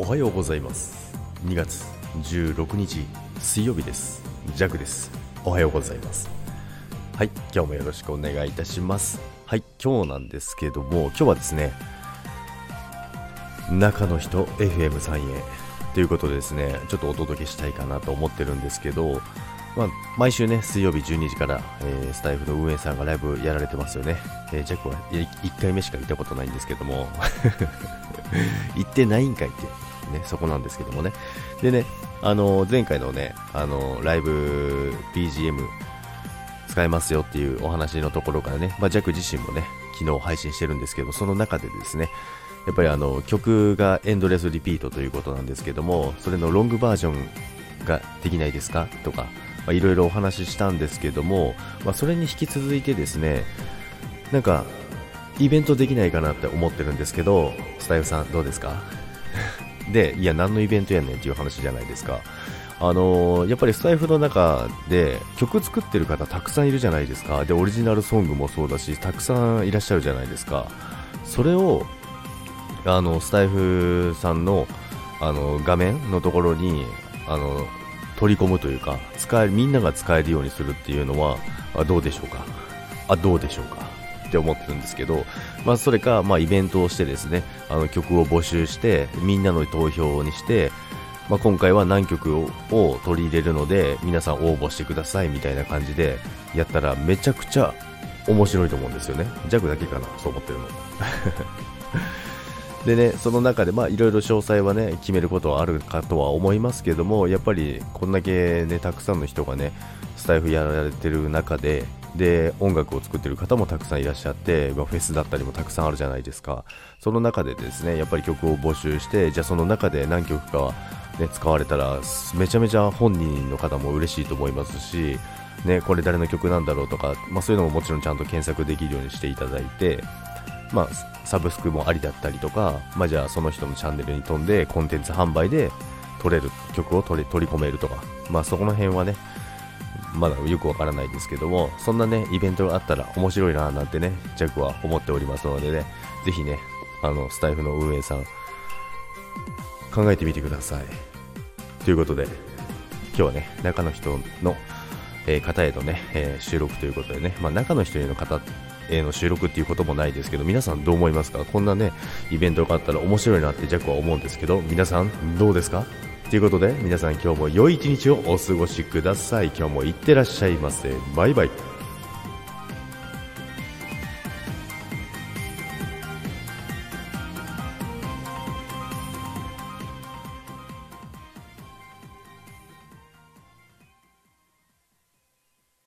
おはようございます。2月16日水曜日です。ジャクです。おはようございます。はい今日もよろしくお願いいたします。はい今日なんですけども今日はですね中の人 FM さんへということでですねちょっとお届けしたいかなと思ってるんですけどまあ、毎週ね、水曜日12時から、えー、スタイフの運営さんがライブやられてますよね。えー、ジャックは1回目しか行ったことないんですけども、行ってないんかいって、ね、そこなんですけどもね。でね、あの、前回のね、あの、ライブ BGM 使えますよっていうお話のところからね、まあ、ジャック自身もね、昨日配信してるんですけど、その中でですね、やっぱりあの曲がエンドレスリピートということなんですけども、それのロングバージョンができないですか？とか、いろいろお話ししたんですけども、まあ、それに引き続いてですねなんかイベントできないかなって思ってるんですけどスタイフさんどうですか？でいや何のイベントやねんっていう話じゃないですか。あのー、やっぱりスタイフの中で曲作ってる方たくさんいるじゃないですか。でオリジナルソングもそうだしたくさんいらっしゃるじゃないですか。それをあのスタイフさんのあの画面のところにあの取り込むというか使えみんなが使えるようにするっていうのはどうでしょうか？あどうでしょうか？って思ってるんですけど、まあ、それか、まあ、イベントをしてですねあの曲を募集してみんなの投票にして、まあ、今回は何曲を取り入れるので皆さん応募してくださいみたいな感じでやったらめちゃくちゃ面白いと思うんですよね。弱だけかなそう思ってるの。でね、その中で、いろいろ詳細はね、決めることはあるかとは思いますけども、やっぱり、こんだけね、たくさんの人がね、スタイフやられてる中で、で、音楽を作ってる方もたくさんいらっしゃって、まあ、フェスだったりもたくさんあるじゃないですか。その中でですね、やっぱり曲を募集して、じゃあその中で何曲か、ね、使われたら、めちゃめちゃ本人の方も嬉しいと思いますし、ね、これ誰の曲なんだろうとか、まあ、そういうのももちろんちゃんと検索できるようにしていただいて、まあ、サブスクもありだったりとか、まあ、じゃあその人のチャンネルに飛んでコンテンツ販売で取れる曲を取り取り込めるとか、まあ、そこの辺はねまだよくわからないですけどもそんなねイベントがあったら面白いななんてねジャックは思っておりますのでねぜひねあのスタイフの運営さん考えてみてください。ということで今日はね中の人の、えー、方へのね、えー、収録ということでね、まあ、中の人への方えの収録っていうこともないですけど皆さんどう思いますか？こんなねイベントがあったら面白いなってジャックは思うんですけど皆さんどうですか？ということで皆さん今日も良い一日をお過ごしください。今日もいってらっしゃいませ。バイバイ。